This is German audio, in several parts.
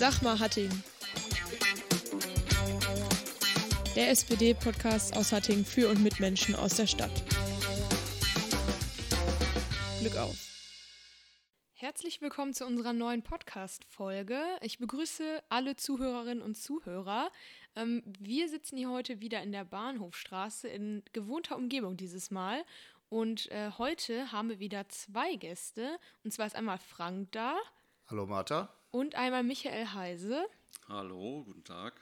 Sag mal Hattingen. Der SPD-Podcast aus Hattingen für und mit Menschen aus der Stadt. Glück auf. Herzlich willkommen zu unserer neuen Podcast-Folge. Ich begrüße alle Zuhörerinnen und Zuhörer. Ähm, wir sitzen hier heute wieder in der Bahnhofstraße in gewohnter Umgebung dieses Mal. Und äh, heute haben wir wieder zwei Gäste. Und zwar ist einmal Frank da. Hallo Martha. Und einmal Michael Heise. Hallo, guten Tag.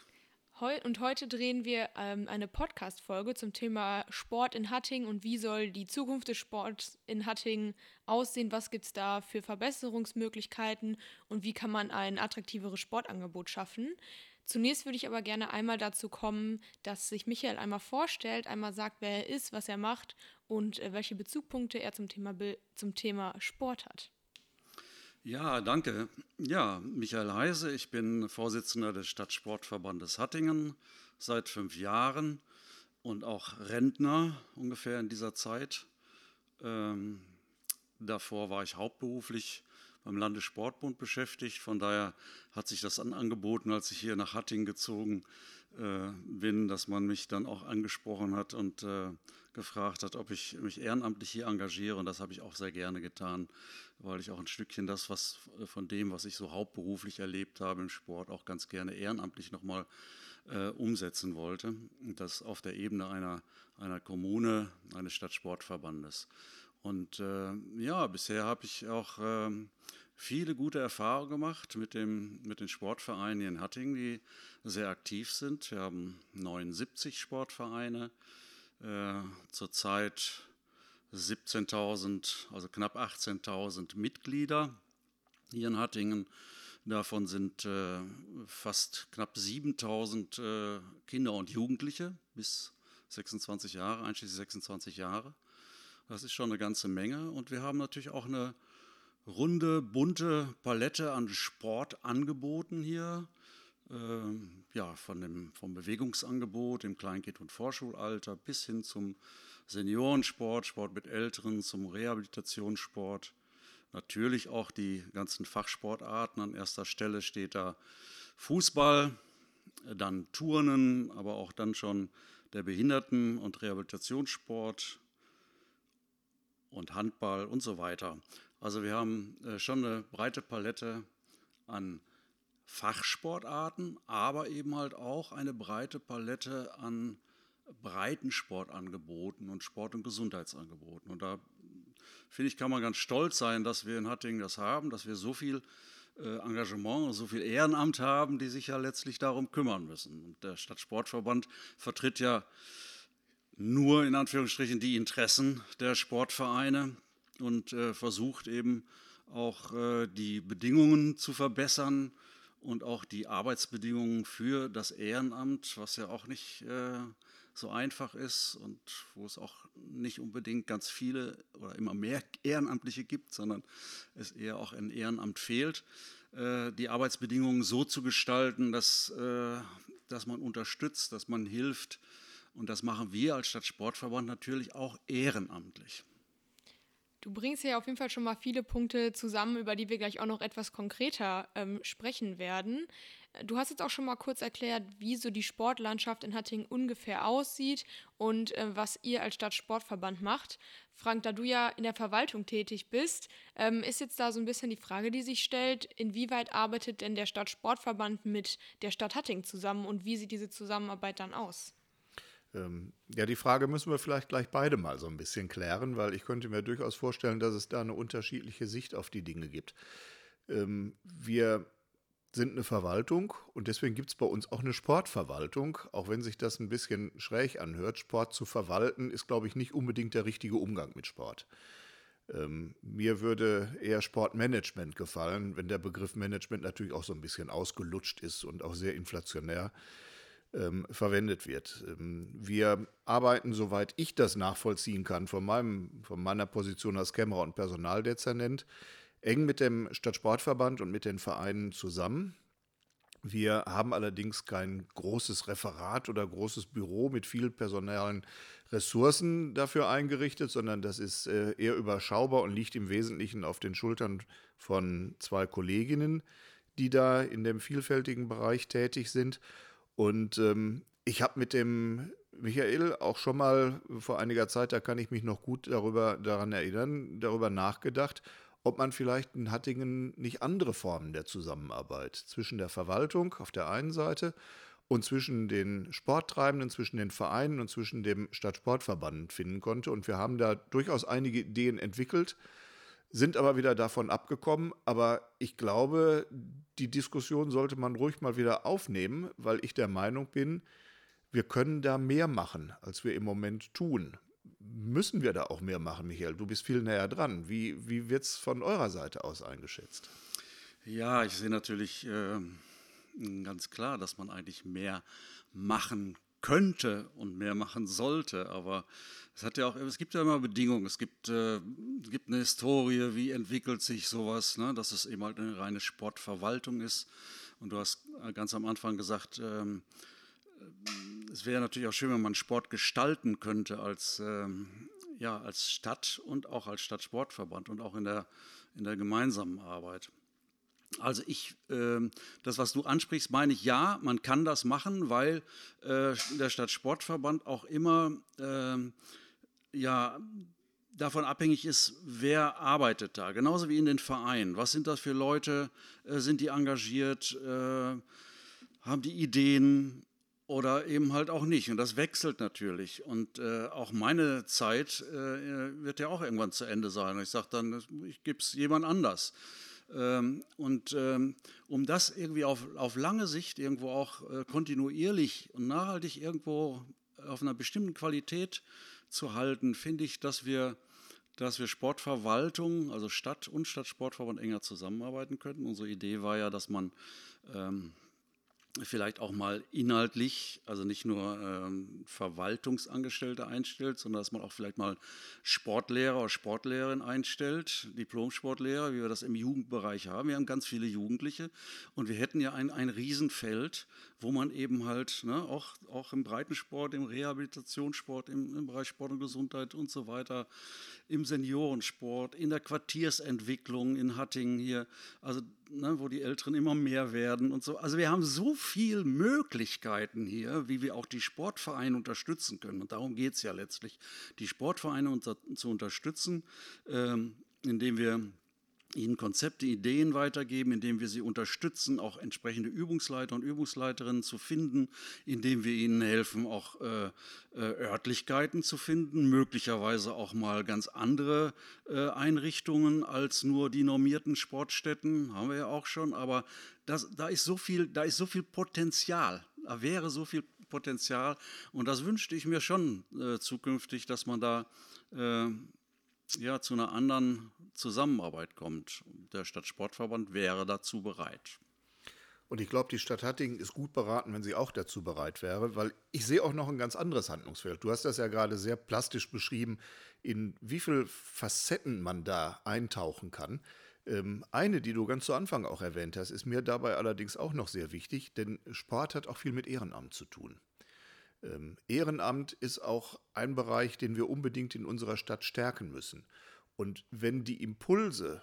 Heu und heute drehen wir ähm, eine Podcast-Folge zum Thema Sport in Hattingen und wie soll die Zukunft des Sports in Hattingen aussehen, was gibt es da für Verbesserungsmöglichkeiten und wie kann man ein attraktiveres Sportangebot schaffen. Zunächst würde ich aber gerne einmal dazu kommen, dass sich Michael einmal vorstellt, einmal sagt, wer er ist, was er macht und äh, welche Bezugpunkte er zum Thema, zum Thema Sport hat. Ja, danke. Ja, Michael Heise, ich bin Vorsitzender des Stadtsportverbandes Hattingen seit fünf Jahren und auch Rentner ungefähr in dieser Zeit. Ähm, davor war ich hauptberuflich beim Landessportbund beschäftigt. Von daher hat sich das angeboten, als ich hier nach Hattingen gezogen äh, bin, dass man mich dann auch angesprochen hat und äh, gefragt hat, ob ich mich ehrenamtlich hier engagiere. Und das habe ich auch sehr gerne getan, weil ich auch ein Stückchen das, was von dem, was ich so hauptberuflich erlebt habe im Sport, auch ganz gerne ehrenamtlich nochmal äh, umsetzen wollte. Und das auf der Ebene einer, einer Kommune, eines Stadtsportverbandes. Und äh, ja, bisher habe ich auch äh, viele gute Erfahrungen gemacht mit, dem, mit den Sportvereinen in Hattingen, die sehr aktiv sind. Wir haben 79 Sportvereine, äh, zurzeit 17.000, also knapp 18.000 Mitglieder hier in Hattingen. Davon sind äh, fast knapp 7.000 äh, Kinder und Jugendliche bis 26 Jahre, einschließlich 26 Jahre. Das ist schon eine ganze Menge. Und wir haben natürlich auch eine runde, bunte Palette an Sportangeboten hier. Ähm, ja, von dem, vom Bewegungsangebot im Kleinkind- und Vorschulalter bis hin zum Seniorensport, Sport mit Älteren, zum Rehabilitationssport. Natürlich auch die ganzen Fachsportarten. An erster Stelle steht da Fußball, dann Turnen, aber auch dann schon der Behinderten- und Rehabilitationssport und Handball und so weiter. Also wir haben äh, schon eine breite Palette an Fachsportarten, aber eben halt auch eine breite Palette an Breitensportangeboten und Sport- und Gesundheitsangeboten. Und da finde ich, kann man ganz stolz sein, dass wir in Hattingen das haben, dass wir so viel äh, Engagement, so viel Ehrenamt haben, die sich ja letztlich darum kümmern müssen. Und der Stadtsportverband vertritt ja nur in Anführungsstrichen die Interessen der Sportvereine und äh, versucht eben auch äh, die Bedingungen zu verbessern und auch die Arbeitsbedingungen für das Ehrenamt, was ja auch nicht äh, so einfach ist und wo es auch nicht unbedingt ganz viele oder immer mehr Ehrenamtliche gibt, sondern es eher auch ein Ehrenamt fehlt, äh, die Arbeitsbedingungen so zu gestalten, dass, äh, dass man unterstützt, dass man hilft. Und das machen wir als Stadtsportverband natürlich auch ehrenamtlich. Du bringst ja auf jeden Fall schon mal viele Punkte zusammen, über die wir gleich auch noch etwas konkreter ähm, sprechen werden. Du hast jetzt auch schon mal kurz erklärt, wie so die Sportlandschaft in Hattingen ungefähr aussieht und äh, was ihr als Stadtsportverband macht. Frank, da du ja in der Verwaltung tätig bist, ähm, ist jetzt da so ein bisschen die Frage, die sich stellt, inwieweit arbeitet denn der Stadtsportverband mit der Stadt Hattingen zusammen und wie sieht diese Zusammenarbeit dann aus? Ähm, ja, die Frage müssen wir vielleicht gleich beide mal so ein bisschen klären, weil ich könnte mir durchaus vorstellen, dass es da eine unterschiedliche Sicht auf die Dinge gibt. Ähm, wir sind eine Verwaltung und deswegen gibt es bei uns auch eine Sportverwaltung, auch wenn sich das ein bisschen schräg anhört. Sport zu verwalten ist, glaube ich, nicht unbedingt der richtige Umgang mit Sport. Ähm, mir würde eher Sportmanagement gefallen, wenn der Begriff Management natürlich auch so ein bisschen ausgelutscht ist und auch sehr inflationär ähm, verwendet wird. Ähm, wir arbeiten, soweit ich das nachvollziehen kann, von, meinem, von meiner Position als Kämmerer und Personaldezernent, eng mit dem Stadtsportverband und mit den Vereinen zusammen. Wir haben allerdings kein großes Referat oder großes Büro mit vielen personellen Ressourcen dafür eingerichtet, sondern das ist äh, eher überschaubar und liegt im Wesentlichen auf den Schultern von zwei Kolleginnen, die da in dem vielfältigen Bereich tätig sind. Und ähm, ich habe mit dem Michael auch schon mal vor einiger Zeit, da kann ich mich noch gut darüber, daran erinnern, darüber nachgedacht, ob man vielleicht in Hattingen nicht andere Formen der Zusammenarbeit zwischen der Verwaltung auf der einen Seite und zwischen den Sporttreibenden, zwischen den Vereinen und zwischen dem Stadtsportverband finden konnte. Und wir haben da durchaus einige Ideen entwickelt, sind aber wieder davon abgekommen. Aber ich glaube, die Diskussion sollte man ruhig mal wieder aufnehmen, weil ich der Meinung bin, wir können da mehr machen, als wir im Moment tun. Müssen wir da auch mehr machen, Michael? Du bist viel näher dran. Wie, wie wird es von eurer Seite aus eingeschätzt? Ja, ich sehe natürlich äh, ganz klar, dass man eigentlich mehr machen könnte und mehr machen sollte. Aber es, hat ja auch, es gibt ja immer Bedingungen. Es gibt, äh, gibt eine Historie, wie entwickelt sich sowas, ne? dass es eben halt eine reine Sportverwaltung ist. Und du hast ganz am Anfang gesagt, ähm, es wäre natürlich auch schön, wenn man Sport gestalten könnte als, ähm, ja, als Stadt und auch als Stadtsportverband und auch in der, in der gemeinsamen Arbeit. Also ich, äh, das, was du ansprichst, meine ich ja, man kann das machen, weil äh, der Stadtsportverband auch immer äh, ja, davon abhängig ist, wer arbeitet da. Genauso wie in den Vereinen. Was sind das für Leute? Äh, sind die engagiert? Äh, haben die Ideen? oder eben halt auch nicht. Und das wechselt natürlich. Und äh, auch meine Zeit wird ja auch irgendwann zu Ende sein. Und ich sage dann, ich gebe es jemand anders. Ähm, und ähm, um das irgendwie auf, auf lange Sicht irgendwo auch äh, kontinuierlich und nachhaltig irgendwo auf einer bestimmten Qualität zu halten, finde ich, dass wir dass wir Sportverwaltung, also Stadt und Stadtsportverband enger zusammenarbeiten könnten. Unsere Idee war ja, dass man ähm, vielleicht auch mal inhaltlich, also nicht nur ähm, Verwaltungsangestellte einstellt, sondern dass man auch vielleicht mal Sportlehrer oder Sportlehrerin einstellt, Diplomsportlehrer, wie wir das im Jugendbereich haben. Wir haben ganz viele Jugendliche und wir hätten ja ein, ein Riesenfeld, wo man eben halt ne, auch, auch im Breitensport, im Rehabilitationssport, im, im Bereich Sport und Gesundheit und so weiter, im Seniorensport, in der Quartiersentwicklung in Hattingen hier, also ne, wo die Älteren immer mehr werden und so. Also wir haben so viele Möglichkeiten hier, wie wir auch die Sportvereine unterstützen können. Und darum geht es ja letztlich, die Sportvereine unter, zu unterstützen, ähm, indem wir ihnen Konzepte, Ideen weitergeben, indem wir sie unterstützen, auch entsprechende Übungsleiter und Übungsleiterinnen zu finden, indem wir ihnen helfen, auch äh, äh, Örtlichkeiten zu finden, möglicherweise auch mal ganz andere äh, Einrichtungen als nur die normierten Sportstätten, haben wir ja auch schon, aber das, da, ist so viel, da ist so viel Potenzial, da wäre so viel Potenzial. Und das wünschte ich mir schon äh, zukünftig, dass man da äh, ja, zu einer anderen Zusammenarbeit kommt. Der Stadtsportverband wäre dazu bereit. Und ich glaube, die Stadt Hattingen ist gut beraten, wenn sie auch dazu bereit wäre, weil ich sehe auch noch ein ganz anderes Handlungsfeld. Du hast das ja gerade sehr plastisch beschrieben, in wie viele Facetten man da eintauchen kann. Ähm, eine, die du ganz zu Anfang auch erwähnt hast, ist mir dabei allerdings auch noch sehr wichtig, denn Sport hat auch viel mit Ehrenamt zu tun. Ähm, Ehrenamt ist auch ein Bereich, den wir unbedingt in unserer Stadt stärken müssen. Und wenn die Impulse,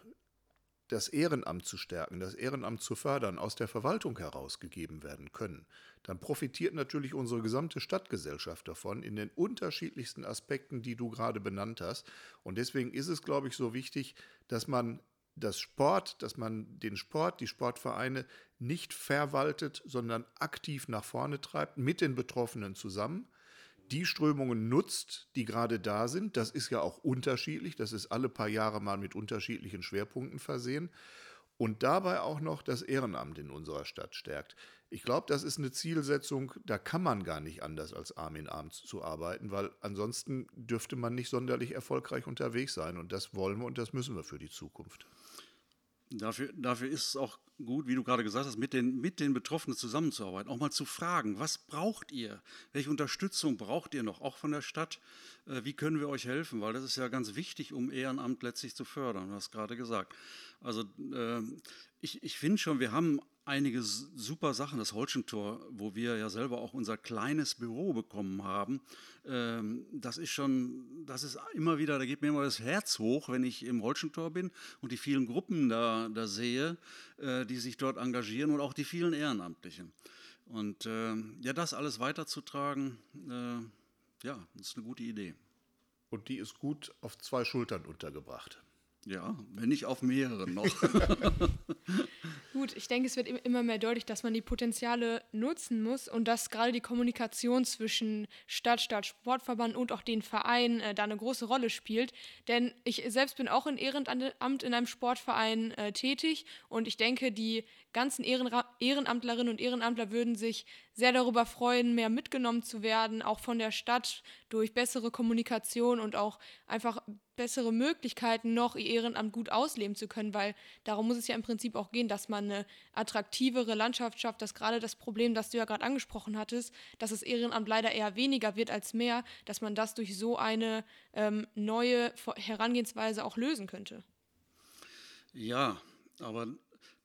das Ehrenamt zu stärken, das Ehrenamt zu fördern, aus der Verwaltung herausgegeben werden können, dann profitiert natürlich unsere gesamte Stadtgesellschaft davon in den unterschiedlichsten Aspekten, die du gerade benannt hast. Und deswegen ist es, glaube ich, so wichtig, dass man das Sport, dass man den Sport, die Sportvereine nicht verwaltet, sondern aktiv nach vorne treibt, mit den Betroffenen zusammen, die Strömungen nutzt, die gerade da sind. Das ist ja auch unterschiedlich, das ist alle paar Jahre mal mit unterschiedlichen Schwerpunkten versehen. Und dabei auch noch das Ehrenamt in unserer Stadt stärkt. Ich glaube, das ist eine Zielsetzung, da kann man gar nicht anders als Arm in Arm zu arbeiten, weil ansonsten dürfte man nicht sonderlich erfolgreich unterwegs sein. Und das wollen wir und das müssen wir für die Zukunft. Dafür, dafür ist es auch gut, wie du gerade gesagt hast, mit den, mit den Betroffenen zusammenzuarbeiten, auch mal zu fragen, was braucht ihr? Welche Unterstützung braucht ihr noch, auch von der Stadt? Äh, wie können wir euch helfen? Weil das ist ja ganz wichtig, um Ehrenamt letztlich zu fördern, du hast gerade gesagt. Also äh, ich, ich finde schon, wir haben einige super Sachen. Das Holschentor, wo wir ja selber auch unser kleines Büro bekommen haben, ähm, das ist schon, das ist immer wieder, da geht mir immer das Herz hoch, wenn ich im Holschentor bin und die vielen Gruppen da, da sehe, äh, die sich dort engagieren und auch die vielen Ehrenamtlichen. Und äh, ja, das alles weiterzutragen, äh, ja, das ist eine gute Idee. Und die ist gut auf zwei Schultern untergebracht. Ja, wenn nicht auf mehreren noch. Gut, ich denke, es wird immer mehr deutlich, dass man die Potenziale nutzen muss und dass gerade die Kommunikation zwischen Stadt, Stadt, Sportverband und auch den Vereinen äh, da eine große Rolle spielt. Denn ich selbst bin auch in Ehrenamt in einem Sportverein äh, tätig und ich denke, die ganzen Ehrenra Ehrenamtlerinnen und Ehrenamtler würden sich sehr darüber freuen, mehr mitgenommen zu werden, auch von der Stadt durch bessere Kommunikation und auch einfach bessere Möglichkeiten noch ihr Ehrenamt gut ausleben zu können, weil darum muss es ja im Prinzip auch gehen, dass man eine attraktivere Landschaft schafft, dass gerade das Problem, das du ja gerade angesprochen hattest, dass das Ehrenamt leider eher weniger wird als mehr, dass man das durch so eine ähm, neue Herangehensweise auch lösen könnte. Ja, aber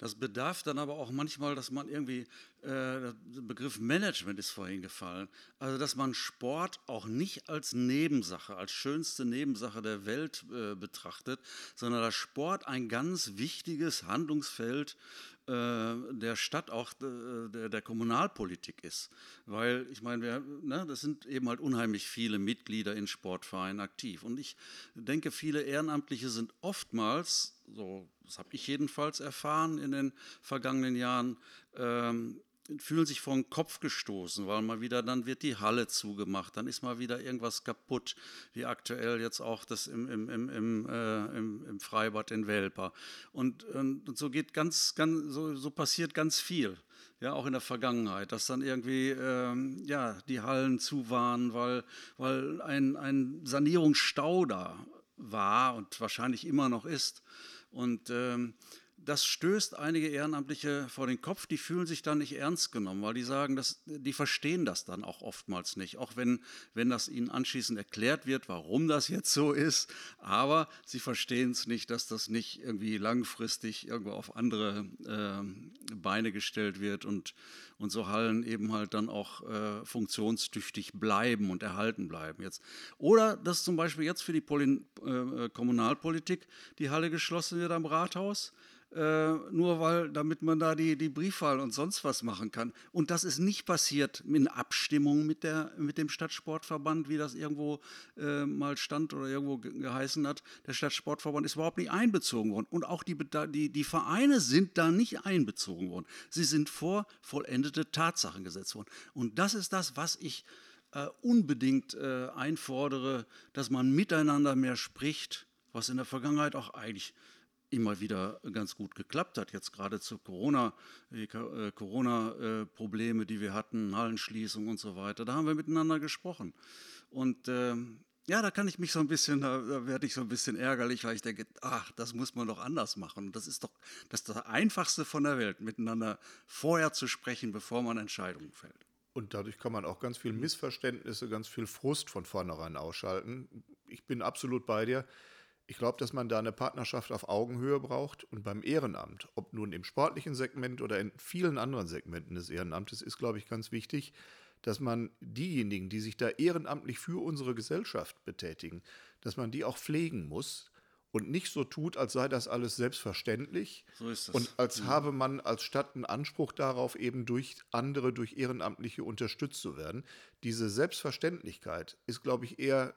das bedarf dann aber auch manchmal, dass man irgendwie, äh, der Begriff Management ist vorhin gefallen, also dass man Sport auch nicht als Nebensache, als schönste Nebensache der Welt äh, betrachtet, sondern dass Sport ein ganz wichtiges Handlungsfeld der Stadt, auch äh, der, der, Kommunalpolitik ist. Weil ich meine, wir, ne, das sind eben halt unheimlich viele Mitglieder in Sportvereinen aktiv. Und ich denke, viele Ehrenamtliche sind oftmals, so das habe ich jedenfalls erfahren in den vergangenen Jahren, ähm, fühlen sich vor den Kopf gestoßen, weil mal wieder, dann wird die Halle zugemacht, dann ist mal wieder irgendwas kaputt, wie aktuell jetzt auch das im, im, im, im, äh, im, im Freibad in Welper. Und, und, so geht ganz, ganz, so, so passiert ganz viel. Ja, auch in der Vergangenheit, dass dann irgendwie ähm, ja, die Hallen zu waren, weil, weil ein, ein Sanierungsstau da war und wahrscheinlich immer noch ist. Und ähm, das stößt einige Ehrenamtliche vor den Kopf, die fühlen sich dann nicht ernst genommen, weil die sagen, dass, die verstehen das dann auch oftmals nicht, auch wenn, wenn das ihnen anschließend erklärt wird, warum das jetzt so ist, aber sie verstehen es nicht, dass das nicht irgendwie langfristig irgendwo auf andere äh, Beine gestellt wird und, und so Hallen eben halt dann auch äh, funktionstüchtig bleiben und erhalten bleiben jetzt. Oder dass zum Beispiel jetzt für die Poli äh, Kommunalpolitik die Halle geschlossen wird am Rathaus äh, nur weil, damit man da die, die Briefwahl und sonst was machen kann. Und das ist nicht passiert in Abstimmung mit, der, mit dem Stadtsportverband, wie das irgendwo äh, mal stand oder irgendwo geheißen hat. Der Stadtsportverband ist überhaupt nicht einbezogen worden. Und auch die, die, die Vereine sind da nicht einbezogen worden. Sie sind vor vollendete Tatsachen gesetzt worden. Und das ist das, was ich äh, unbedingt äh, einfordere, dass man miteinander mehr spricht, was in der Vergangenheit auch eigentlich immer wieder ganz gut geklappt hat. Jetzt gerade zu Corona, die äh, Corona-Probleme, die wir hatten, Hallenschließung und so weiter, da haben wir miteinander gesprochen. Und ähm, ja, da kann ich mich so ein bisschen, da, da werde ich so ein bisschen ärgerlich, weil ich denke, ach, das muss man doch anders machen. Das ist doch das, ist das Einfachste von der Welt, miteinander vorher zu sprechen, bevor man Entscheidungen fällt. Und dadurch kann man auch ganz viel Missverständnisse, ganz viel Frust von vornherein ausschalten. Ich bin absolut bei dir. Ich glaube, dass man da eine Partnerschaft auf Augenhöhe braucht und beim Ehrenamt, ob nun im sportlichen Segment oder in vielen anderen Segmenten des Ehrenamtes, ist, glaube ich, ganz wichtig, dass man diejenigen, die sich da ehrenamtlich für unsere Gesellschaft betätigen, dass man die auch pflegen muss und nicht so tut, als sei das alles selbstverständlich so ist das. und als mhm. habe man als Stadt einen Anspruch darauf, eben durch andere, durch Ehrenamtliche unterstützt zu werden. Diese Selbstverständlichkeit ist, glaube ich, eher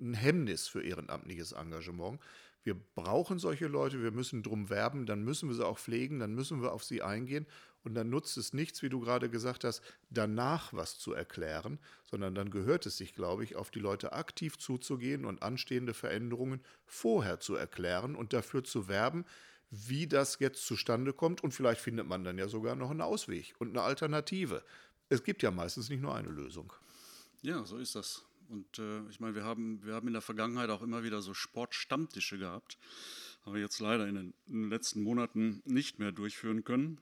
ein Hemmnis für ehrenamtliches Engagement. Wir brauchen solche Leute, wir müssen drum werben, dann müssen wir sie auch pflegen, dann müssen wir auf sie eingehen und dann nutzt es nichts, wie du gerade gesagt hast, danach was zu erklären, sondern dann gehört es sich, glaube ich, auf die Leute aktiv zuzugehen und anstehende Veränderungen vorher zu erklären und dafür zu werben, wie das jetzt zustande kommt und vielleicht findet man dann ja sogar noch einen Ausweg und eine Alternative. Es gibt ja meistens nicht nur eine Lösung. Ja, so ist das. Und äh, ich meine, wir haben, wir haben in der Vergangenheit auch immer wieder so Sportstammtische gehabt, aber jetzt leider in den, in den letzten Monaten nicht mehr durchführen können.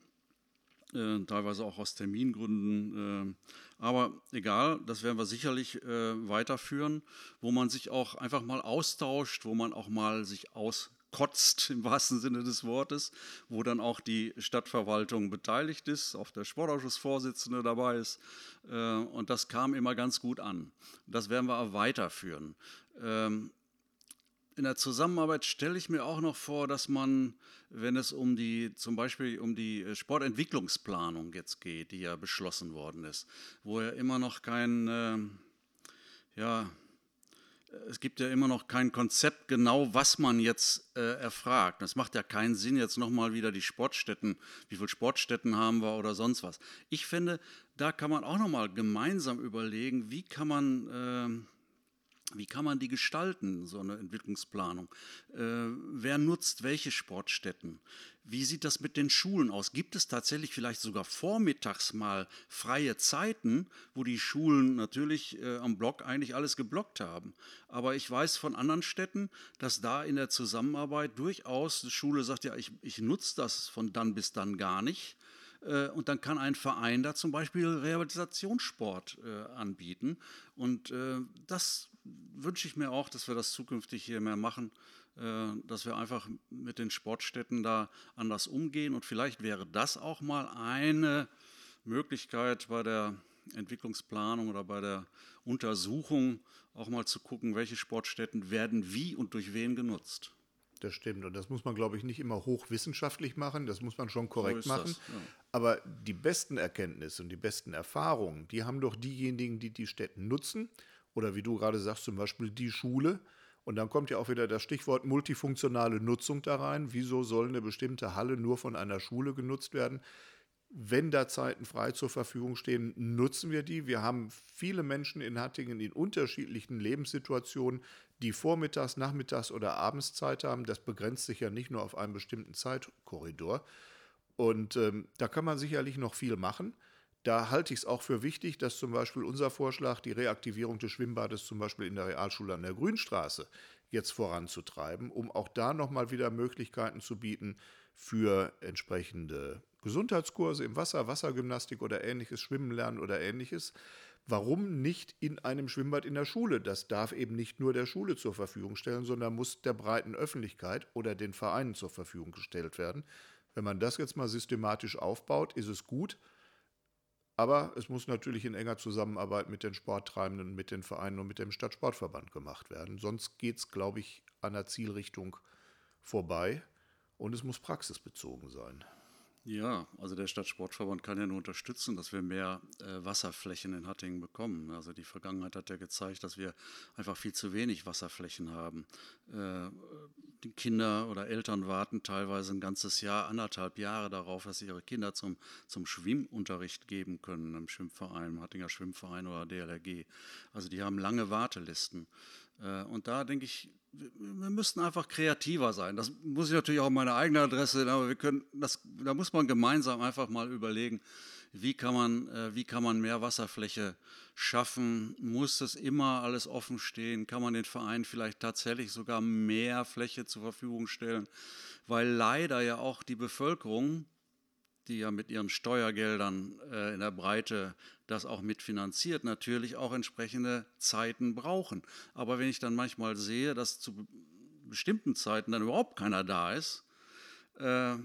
Äh, teilweise auch aus Termingründen. Äh, aber egal, das werden wir sicherlich äh, weiterführen, wo man sich auch einfach mal austauscht, wo man auch mal sich aus kotzt im wahrsten Sinne des Wortes, wo dann auch die Stadtverwaltung beteiligt ist, auch der Sportausschussvorsitzende dabei ist. Äh, und das kam immer ganz gut an. Das werden wir auch weiterführen. Ähm, in der Zusammenarbeit stelle ich mir auch noch vor, dass man, wenn es um die, zum Beispiel um die Sportentwicklungsplanung jetzt geht, die ja beschlossen worden ist, wo ja immer noch kein, äh, ja, es gibt ja immer noch kein Konzept genau, was man jetzt äh, erfragt. Es macht ja keinen Sinn, jetzt nochmal wieder die Sportstätten, wie viele Sportstätten haben wir oder sonst was. Ich finde, da kann man auch nochmal gemeinsam überlegen, wie kann man... Äh, wie kann man die gestalten, so eine Entwicklungsplanung? Äh, wer nutzt welche Sportstätten? Wie sieht das mit den Schulen aus? Gibt es tatsächlich vielleicht sogar vormittags mal freie Zeiten, wo die Schulen natürlich äh, am Block eigentlich alles geblockt haben? Aber ich weiß von anderen Städten, dass da in der Zusammenarbeit durchaus die Schule sagt, ja, ich, ich nutze das von dann bis dann gar nicht. Äh, und dann kann ein Verein da zum Beispiel Rehabilitationssport äh, anbieten. Und äh, das wünsche ich mir auch, dass wir das zukünftig hier mehr machen, äh, dass wir einfach mit den Sportstätten da anders umgehen. Und vielleicht wäre das auch mal eine Möglichkeit bei der Entwicklungsplanung oder bei der Untersuchung auch mal zu gucken, welche Sportstätten werden wie und durch wen genutzt. Das stimmt. Und das muss man, glaube ich, nicht immer hochwissenschaftlich machen. Das muss man schon korrekt so machen. Das, ja. Aber die besten Erkenntnisse und die besten Erfahrungen, die haben doch diejenigen, die die Städte nutzen oder wie du gerade sagst, zum Beispiel die Schule. Und dann kommt ja auch wieder das Stichwort multifunktionale Nutzung da rein. Wieso soll eine bestimmte Halle nur von einer Schule genutzt werden? Wenn da Zeiten frei zur Verfügung stehen, nutzen wir die. Wir haben viele Menschen in Hattingen in unterschiedlichen Lebenssituationen, die vormittags, nachmittags oder abends Zeit haben. Das begrenzt sich ja nicht nur auf einen bestimmten Zeitkorridor. Und ähm, da kann man sicherlich noch viel machen. Da halte ich es auch für wichtig, dass zum Beispiel unser Vorschlag, die Reaktivierung des Schwimmbades zum Beispiel in der Realschule an der Grünstraße jetzt voranzutreiben, um auch da nochmal wieder Möglichkeiten zu bieten für entsprechende Gesundheitskurse im Wasser, Wassergymnastik oder ähnliches, Schwimmen lernen oder ähnliches. Warum nicht in einem Schwimmbad in der Schule? Das darf eben nicht nur der Schule zur Verfügung stellen, sondern muss der breiten Öffentlichkeit oder den Vereinen zur Verfügung gestellt werden. Wenn man das jetzt mal systematisch aufbaut, ist es gut. Aber es muss natürlich in enger Zusammenarbeit mit den Sporttreibenden, mit den Vereinen und mit dem Stadtsportverband gemacht werden. Sonst geht es, glaube ich, an der Zielrichtung vorbei und es muss praxisbezogen sein. Ja, also der Stadtsportverband kann ja nur unterstützen, dass wir mehr äh, Wasserflächen in Hattingen bekommen. Also die Vergangenheit hat ja gezeigt, dass wir einfach viel zu wenig Wasserflächen haben. Äh, die Kinder oder Eltern warten teilweise ein ganzes Jahr, anderthalb Jahre darauf, dass sie ihre Kinder zum, zum Schwimmunterricht geben können im Schwimmverein, im Hattinger Schwimmverein oder DLRG. Also die haben lange Wartelisten. Äh, und da denke ich, wir müssten einfach kreativer sein. Das muss ich natürlich auch an meine eigene Adresse, aber wir können, das, da muss man gemeinsam einfach mal überlegen, wie kann man, äh, wie kann man mehr Wasserfläche schaffen? Muss das immer alles offen stehen? Kann man den Verein vielleicht tatsächlich sogar mehr Fläche zur Verfügung stellen? Weil leider ja auch die Bevölkerung, die ja mit ihren Steuergeldern äh, in der Breite das auch mitfinanziert, natürlich auch entsprechende Zeiten brauchen. Aber wenn ich dann manchmal sehe, dass zu bestimmten Zeiten dann überhaupt keiner da ist, äh,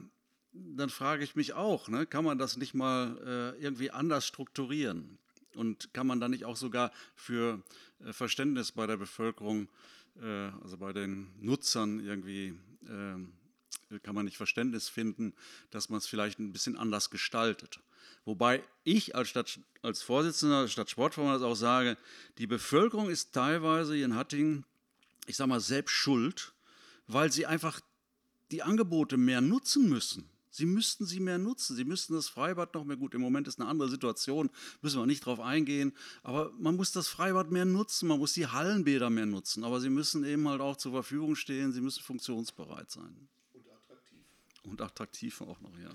dann frage ich mich auch, ne, kann man das nicht mal äh, irgendwie anders strukturieren? Und kann man da nicht auch sogar für äh, Verständnis bei der Bevölkerung, äh, also bei den Nutzern irgendwie ähm, kann man nicht Verständnis finden, dass man es vielleicht ein bisschen anders gestaltet. Wobei ich als, Stadt, als Vorsitzender des Stadtsportverbandes auch sage, die Bevölkerung ist teilweise hier in Hattingen, ich sage mal, selbst schuld, weil sie einfach die Angebote mehr nutzen müssen. Sie müssten sie mehr nutzen. Sie müssten das Freibad noch mehr gut. Im Moment ist eine andere Situation, müssen wir nicht drauf eingehen. Aber man muss das Freibad mehr nutzen. Man muss die Hallenbäder mehr nutzen. Aber sie müssen eben halt auch zur Verfügung stehen. Sie müssen funktionsbereit sein. Und attraktiv. Auch noch, ja.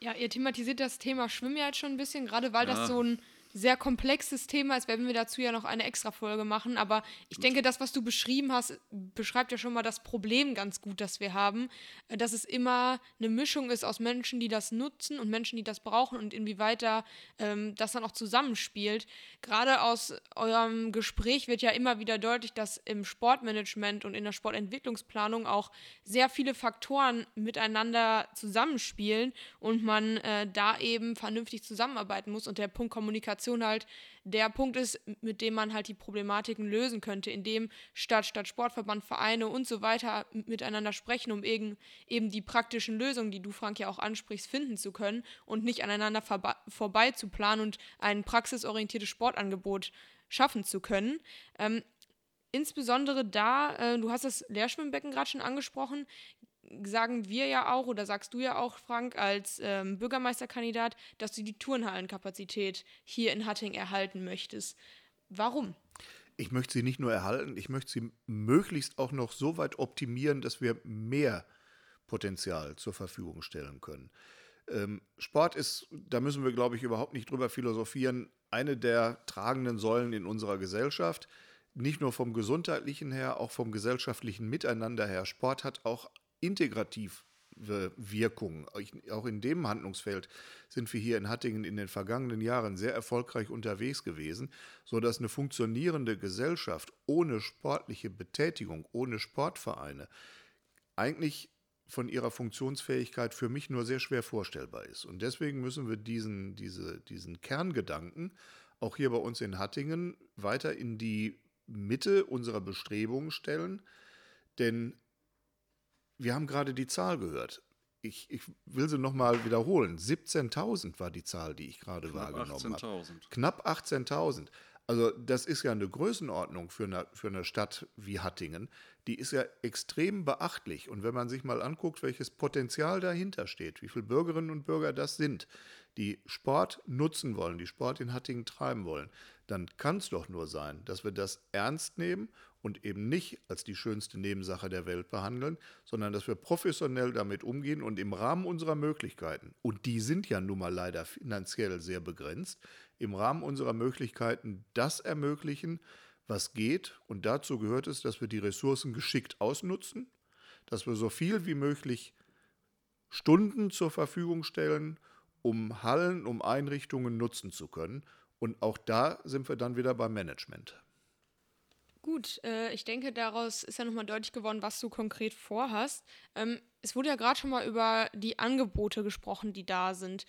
Ja, ihr thematisiert das Thema Schwimmen ja jetzt schon ein bisschen, gerade weil ja. das so ein sehr komplexes Thema ist, werden wir dazu ja noch eine extra Folge machen. Aber ich denke, das, was du beschrieben hast, beschreibt ja schon mal das Problem ganz gut, das wir haben. Äh, dass es immer eine Mischung ist aus Menschen, die das nutzen und Menschen, die das brauchen und inwieweit da ähm, das dann auch zusammenspielt. Gerade aus eurem Gespräch wird ja immer wieder deutlich, dass im Sportmanagement und in der Sportentwicklungsplanung auch sehr viele Faktoren miteinander zusammenspielen und man äh, da eben vernünftig zusammenarbeiten muss und der Punkt Kommunikation halt der Punkt ist, mit dem man halt die Problematiken lösen könnte, indem Stadt, Stadt, Sportverband, Vereine und so weiter miteinander sprechen, um eben, eben die praktischen Lösungen, die du, Frank, ja auch ansprichst, finden zu können und nicht aneinander vorbei zu planen und ein praxisorientiertes Sportangebot schaffen zu können. Ähm, insbesondere da, äh, du hast das Lehrschwimmbecken gerade schon angesprochen, sagen wir ja auch oder sagst du ja auch, Frank, als ähm, Bürgermeisterkandidat, dass du die Turnhallenkapazität hier in Hatting erhalten möchtest. Warum? Ich möchte sie nicht nur erhalten, ich möchte sie möglichst auch noch so weit optimieren, dass wir mehr Potenzial zur Verfügung stellen können. Ähm, Sport ist, da müssen wir, glaube ich, überhaupt nicht drüber philosophieren, eine der tragenden Säulen in unserer Gesellschaft. Nicht nur vom gesundheitlichen her, auch vom gesellschaftlichen Miteinander her. Sport hat auch integrativ Wirkung. Auch in dem Handlungsfeld sind wir hier in Hattingen in den vergangenen Jahren sehr erfolgreich unterwegs gewesen, sodass eine funktionierende Gesellschaft ohne sportliche Betätigung, ohne Sportvereine eigentlich von ihrer Funktionsfähigkeit für mich nur sehr schwer vorstellbar ist. Und deswegen müssen wir diesen, diese, diesen Kerngedanken auch hier bei uns in Hattingen weiter in die Mitte unserer Bestrebungen stellen. Denn wir haben gerade die Zahl gehört. Ich, ich will sie nochmal wiederholen. 17.000 war die Zahl, die ich gerade wahrgenommen habe. Knapp 18.000. Also das ist ja eine Größenordnung für eine, für eine Stadt wie Hattingen. Die ist ja extrem beachtlich. Und wenn man sich mal anguckt, welches Potenzial dahinter steht, wie viele Bürgerinnen und Bürger das sind, die Sport nutzen wollen, die Sport in Hattingen treiben wollen, dann kann es doch nur sein, dass wir das ernst nehmen und eben nicht als die schönste Nebensache der Welt behandeln, sondern dass wir professionell damit umgehen und im Rahmen unserer Möglichkeiten, und die sind ja nun mal leider finanziell sehr begrenzt, im Rahmen unserer Möglichkeiten das ermöglichen, was geht. Und dazu gehört es, dass wir die Ressourcen geschickt ausnutzen, dass wir so viel wie möglich Stunden zur Verfügung stellen, um Hallen, um Einrichtungen nutzen zu können. Und auch da sind wir dann wieder beim Management. Gut, äh, ich denke, daraus ist ja nochmal deutlich geworden, was du konkret vorhast. Ähm, es wurde ja gerade schon mal über die Angebote gesprochen, die da sind.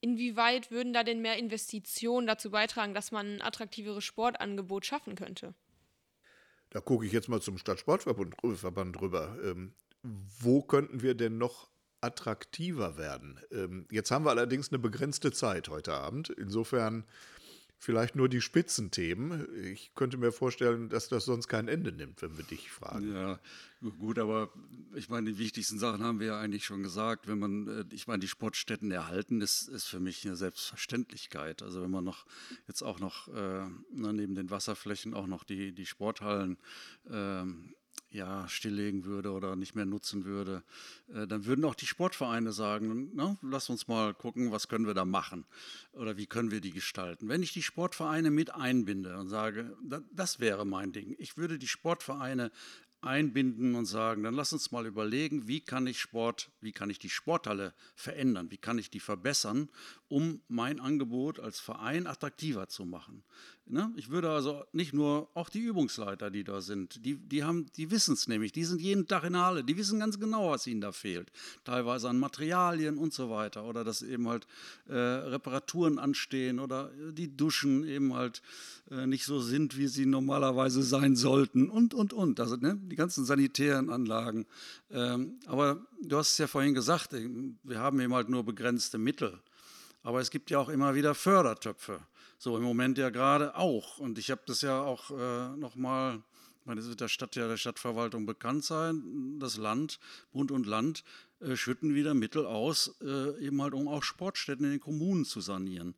Inwieweit würden da denn mehr Investitionen dazu beitragen, dass man ein attraktiveres Sportangebot schaffen könnte? Da gucke ich jetzt mal zum Stadtsportverband Verband rüber. Ähm, wo könnten wir denn noch attraktiver werden? Ähm, jetzt haben wir allerdings eine begrenzte Zeit heute Abend. Insofern vielleicht nur die Spitzenthemen. Ich könnte mir vorstellen, dass das sonst kein Ende nimmt, wenn wir dich fragen. Ja, gut, aber ich meine, die wichtigsten Sachen haben wir ja eigentlich schon gesagt. Wenn man, äh, ich meine, die Sportstätten erhalten, ist, ist für mich eine Selbstverständlichkeit. Also wenn man noch jetzt auch noch äh, neben den Wasserflächen auch noch die, die Sporthallen äh, ja, stilllegen würde oder nicht mehr nutzen würde, äh, dann würden auch die Sportvereine sagen, na, lass uns mal gucken, was können wir da machen oder wie können wir die gestalten. Wenn ich die Sportvereine mit einbinde und sage, das wäre mein Ding, ich würde die Sportvereine einbinden und sagen, dann lass uns mal überlegen, wie kann ich Sport, wie kann ich die Sporthalle verändern, wie kann ich die verbessern, um mein Angebot als Verein attraktiver zu machen. Ne? Ich würde also nicht nur, auch die Übungsleiter, die da sind, die, die, die wissen es nämlich, die sind jeden Tag in der Halle, die wissen ganz genau, was ihnen da fehlt. Teilweise an Materialien und so weiter. Oder dass eben halt äh, Reparaturen anstehen oder die Duschen eben halt äh, nicht so sind, wie sie normalerweise sein sollten und, und, und. Also ne? die ganzen sanitären Anlagen. Ähm, aber du hast es ja vorhin gesagt, wir haben eben halt nur begrenzte Mittel. Aber es gibt ja auch immer wieder Fördertöpfe. So im Moment ja gerade auch. Und ich habe das ja auch äh, nochmal, ich meine, das wird der Stadt ja der Stadtverwaltung bekannt sein, das Land, Bund und Land äh, schütten wieder Mittel aus, äh, eben halt um auch Sportstätten in den Kommunen zu sanieren.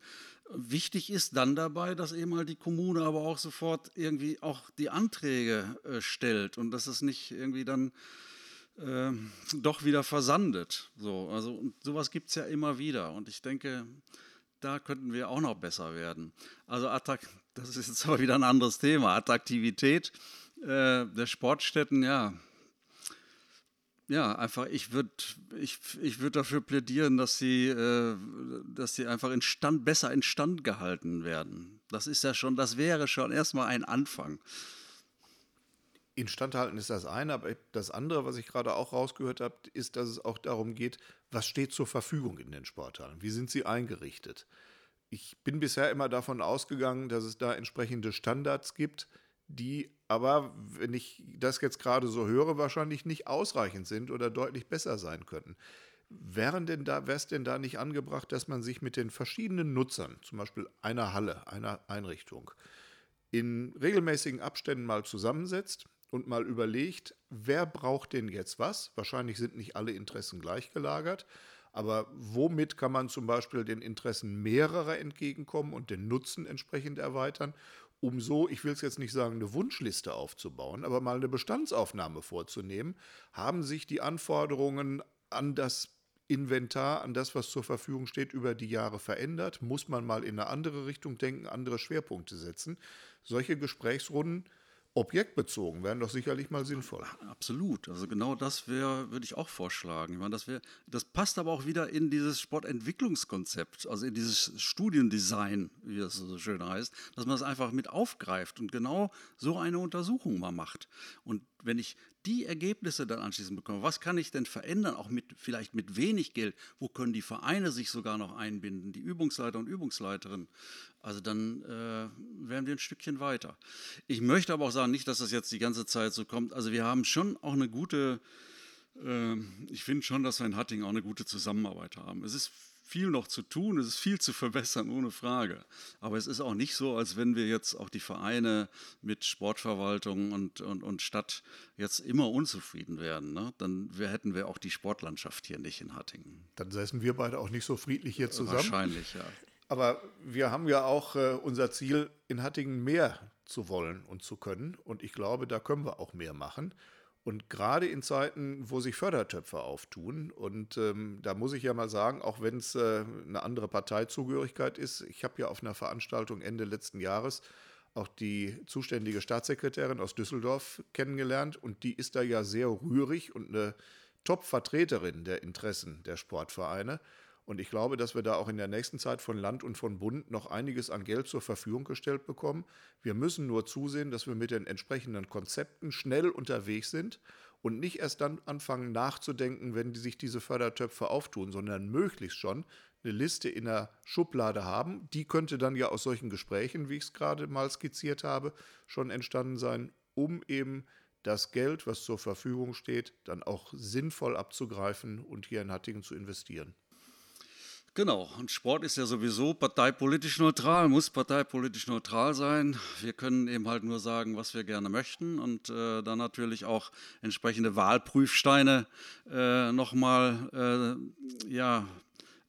Wichtig ist dann dabei, dass eben halt die Kommune aber auch sofort irgendwie auch die Anträge äh, stellt und dass es nicht irgendwie dann äh, doch wieder versandet. So, also sowas gibt es ja immer wieder. Und ich denke, da könnten wir auch noch besser werden. Also das ist jetzt aber wieder ein anderes Thema. Attraktivität äh, der Sportstätten, ja. Ja, einfach, ich würde ich, ich würd dafür plädieren, dass sie, äh, dass sie einfach instand, besser instand gehalten werden. Das ist ja schon, das wäre schon erstmal ein Anfang. Instandhalten ist das eine, aber das andere, was ich gerade auch rausgehört habe, ist, dass es auch darum geht, was steht zur Verfügung in den Sporthallen? Wie sind sie eingerichtet? Ich bin bisher immer davon ausgegangen, dass es da entsprechende Standards gibt, die aber, wenn ich das jetzt gerade so höre, wahrscheinlich nicht ausreichend sind oder deutlich besser sein könnten. Wären denn da, wäre es denn da nicht angebracht, dass man sich mit den verschiedenen Nutzern, zum Beispiel einer Halle, einer Einrichtung, in regelmäßigen Abständen mal zusammensetzt, und mal überlegt, wer braucht denn jetzt was? Wahrscheinlich sind nicht alle Interessen gleichgelagert, aber womit kann man zum Beispiel den Interessen mehrerer entgegenkommen und den Nutzen entsprechend erweitern, um so, ich will es jetzt nicht sagen, eine Wunschliste aufzubauen, aber mal eine Bestandsaufnahme vorzunehmen? Haben sich die Anforderungen an das Inventar, an das, was zur Verfügung steht, über die Jahre verändert? Muss man mal in eine andere Richtung denken, andere Schwerpunkte setzen? Solche Gesprächsrunden objektbezogen wären doch sicherlich mal sinnvoll. Absolut. Also genau das wäre, würde ich auch vorschlagen. Ich meine, das, wär, das passt aber auch wieder in dieses Sportentwicklungskonzept, also in dieses Studiendesign, wie das so schön heißt, dass man das einfach mit aufgreift und genau so eine Untersuchung mal macht. Und wenn ich die Ergebnisse dann anschließend bekomme, was kann ich denn verändern, auch mit vielleicht mit wenig Geld, wo können die Vereine sich sogar noch einbinden, die Übungsleiter und Übungsleiterinnen, also dann äh, wären wir ein Stückchen weiter. Ich möchte aber auch sagen, nicht, dass das jetzt die ganze Zeit so kommt, also wir haben schon auch eine gute, äh, ich finde schon, dass wir in Hattingen auch eine gute Zusammenarbeit haben. Es ist viel noch zu tun, es ist viel zu verbessern, ohne Frage. Aber es ist auch nicht so, als wenn wir jetzt auch die Vereine mit Sportverwaltung und, und, und Stadt jetzt immer unzufrieden wären. Ne? Dann wir, hätten wir auch die Sportlandschaft hier nicht in Hattingen. Dann säßen wir beide auch nicht so friedlich hier zusammen. Wahrscheinlich, ja. Aber wir haben ja auch äh, unser Ziel, in Hattingen mehr zu wollen und zu können. Und ich glaube, da können wir auch mehr machen. Und gerade in Zeiten, wo sich Fördertöpfe auftun, und ähm, da muss ich ja mal sagen, auch wenn es äh, eine andere Parteizugehörigkeit ist, ich habe ja auf einer Veranstaltung Ende letzten Jahres auch die zuständige Staatssekretärin aus Düsseldorf kennengelernt und die ist da ja sehr rührig und eine Top-Vertreterin der Interessen der Sportvereine. Und ich glaube, dass wir da auch in der nächsten Zeit von Land und von Bund noch einiges an Geld zur Verfügung gestellt bekommen. Wir müssen nur zusehen, dass wir mit den entsprechenden Konzepten schnell unterwegs sind und nicht erst dann anfangen nachzudenken, wenn sich diese Fördertöpfe auftun, sondern möglichst schon eine Liste in der Schublade haben. Die könnte dann ja aus solchen Gesprächen, wie ich es gerade mal skizziert habe, schon entstanden sein, um eben das Geld, was zur Verfügung steht, dann auch sinnvoll abzugreifen und hier in Hattingen zu investieren. Genau, und Sport ist ja sowieso parteipolitisch neutral, muss parteipolitisch neutral sein. Wir können eben halt nur sagen, was wir gerne möchten und äh, dann natürlich auch entsprechende Wahlprüfsteine äh, nochmal äh, ja,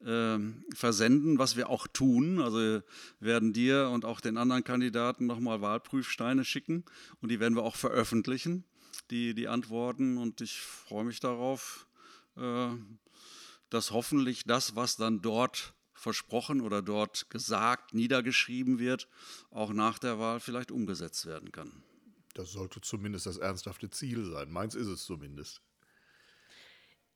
äh, versenden, was wir auch tun. Also wir werden dir und auch den anderen Kandidaten nochmal Wahlprüfsteine schicken und die werden wir auch veröffentlichen, die, die Antworten. Und ich freue mich darauf, äh, dass hoffentlich das, was dann dort versprochen oder dort gesagt, niedergeschrieben wird, auch nach der Wahl vielleicht umgesetzt werden kann. Das sollte zumindest das ernsthafte Ziel sein. Meins ist es zumindest.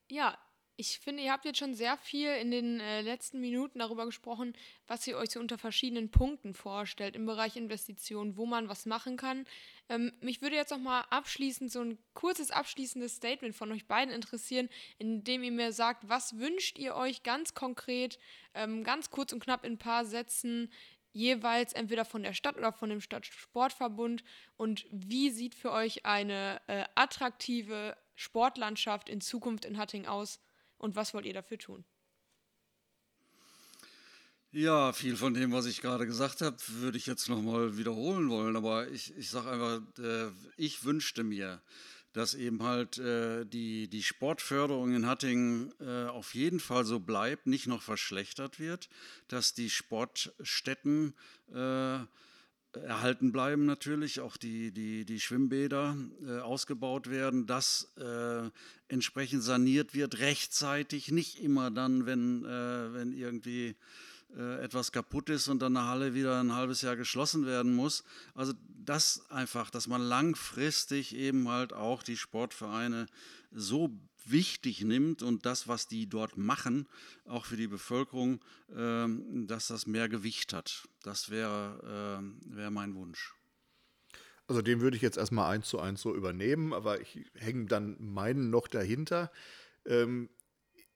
Ja, ich finde, ihr habt jetzt schon sehr viel in den äh, letzten Minuten darüber gesprochen, was ihr euch so unter verschiedenen Punkten vorstellt im Bereich Investitionen, wo man was machen kann. Ähm, mich würde jetzt noch mal abschließend so ein kurzes abschließendes Statement von euch beiden interessieren, in dem ihr mir sagt, was wünscht ihr euch ganz konkret, ähm, ganz kurz und knapp in ein paar Sätzen, jeweils entweder von der Stadt oder von dem Stadtsportverbund und wie sieht für euch eine äh, attraktive Sportlandschaft in Zukunft in Hatting aus? Und was wollt ihr dafür tun? Ja, viel von dem, was ich gerade gesagt habe, würde ich jetzt nochmal wiederholen wollen. Aber ich, ich sage einfach, äh, ich wünschte mir, dass eben halt äh, die, die Sportförderung in Hattingen äh, auf jeden Fall so bleibt, nicht noch verschlechtert wird, dass die Sportstätten äh, erhalten bleiben natürlich, auch die, die, die Schwimmbäder äh, ausgebaut werden, dass äh, entsprechend saniert wird, rechtzeitig, nicht immer dann, wenn, äh, wenn irgendwie äh, etwas kaputt ist und dann eine Halle wieder ein halbes Jahr geschlossen werden muss. Also das einfach, dass man langfristig eben halt auch die Sportvereine so wichtig nimmt und das, was die dort machen, auch für die Bevölkerung, ähm, dass das mehr Gewicht hat. Das wäre äh, wär mein Wunsch. Also den würde ich jetzt erstmal eins zu eins so übernehmen, aber ich hänge dann meinen noch dahinter. Ähm,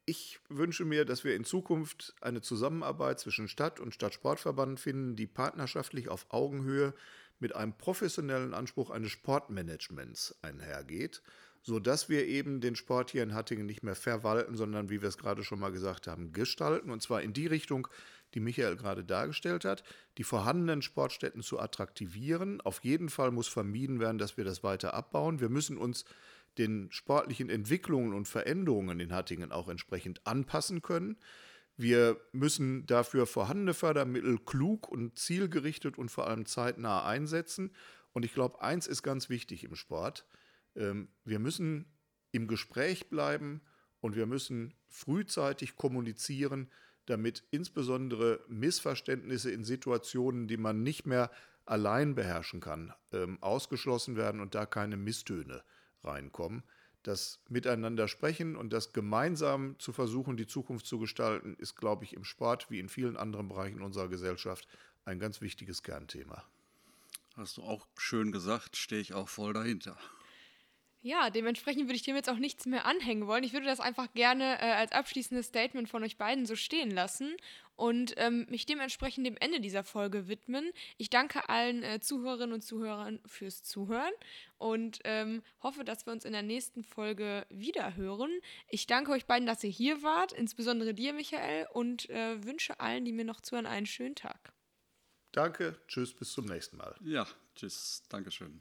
ich wünsche mir, dass wir in Zukunft eine Zusammenarbeit zwischen Stadt und Stadtsportverband finden, die partnerschaftlich auf Augenhöhe mit einem professionellen Anspruch eines Sportmanagements einhergeht, sodass wir eben den Sport hier in Hattingen nicht mehr verwalten, sondern, wie wir es gerade schon mal gesagt haben, gestalten. Und zwar in die Richtung, die Michael gerade dargestellt hat, die vorhandenen Sportstätten zu attraktivieren. Auf jeden Fall muss vermieden werden, dass wir das weiter abbauen. Wir müssen uns den sportlichen Entwicklungen und Veränderungen in Hattingen auch entsprechend anpassen können. Wir müssen dafür vorhandene Fördermittel klug und zielgerichtet und vor allem zeitnah einsetzen. Und ich glaube, eins ist ganz wichtig im Sport. Ähm, wir müssen im Gespräch bleiben und wir müssen frühzeitig kommunizieren, damit insbesondere Missverständnisse in Situationen, die man nicht mehr allein beherrschen kann, ähm, ausgeschlossen werden und da keine Misstöne reinkommen. Das Miteinander sprechen und das gemeinsam zu versuchen, die Zukunft zu gestalten, ist, glaube ich, im Sport wie in vielen anderen Bereichen unserer Gesellschaft ein ganz wichtiges Kernthema. Hast du auch schön gesagt, stehe ich auch voll dahinter. Ja, dementsprechend würde ich dem jetzt auch nichts mehr anhängen wollen. Ich würde das einfach gerne äh, als abschließendes Statement von euch beiden so stehen lassen und ähm, mich dementsprechend dem Ende dieser Folge widmen. Ich danke allen äh, Zuhörerinnen und Zuhörern fürs Zuhören und ähm, hoffe, dass wir uns in der nächsten Folge wieder hören. Ich danke euch beiden, dass ihr hier wart, insbesondere dir, Michael, und äh, wünsche allen, die mir noch zuhören, einen schönen Tag. Danke, tschüss, bis zum nächsten Mal. Ja, tschüss, Dankeschön.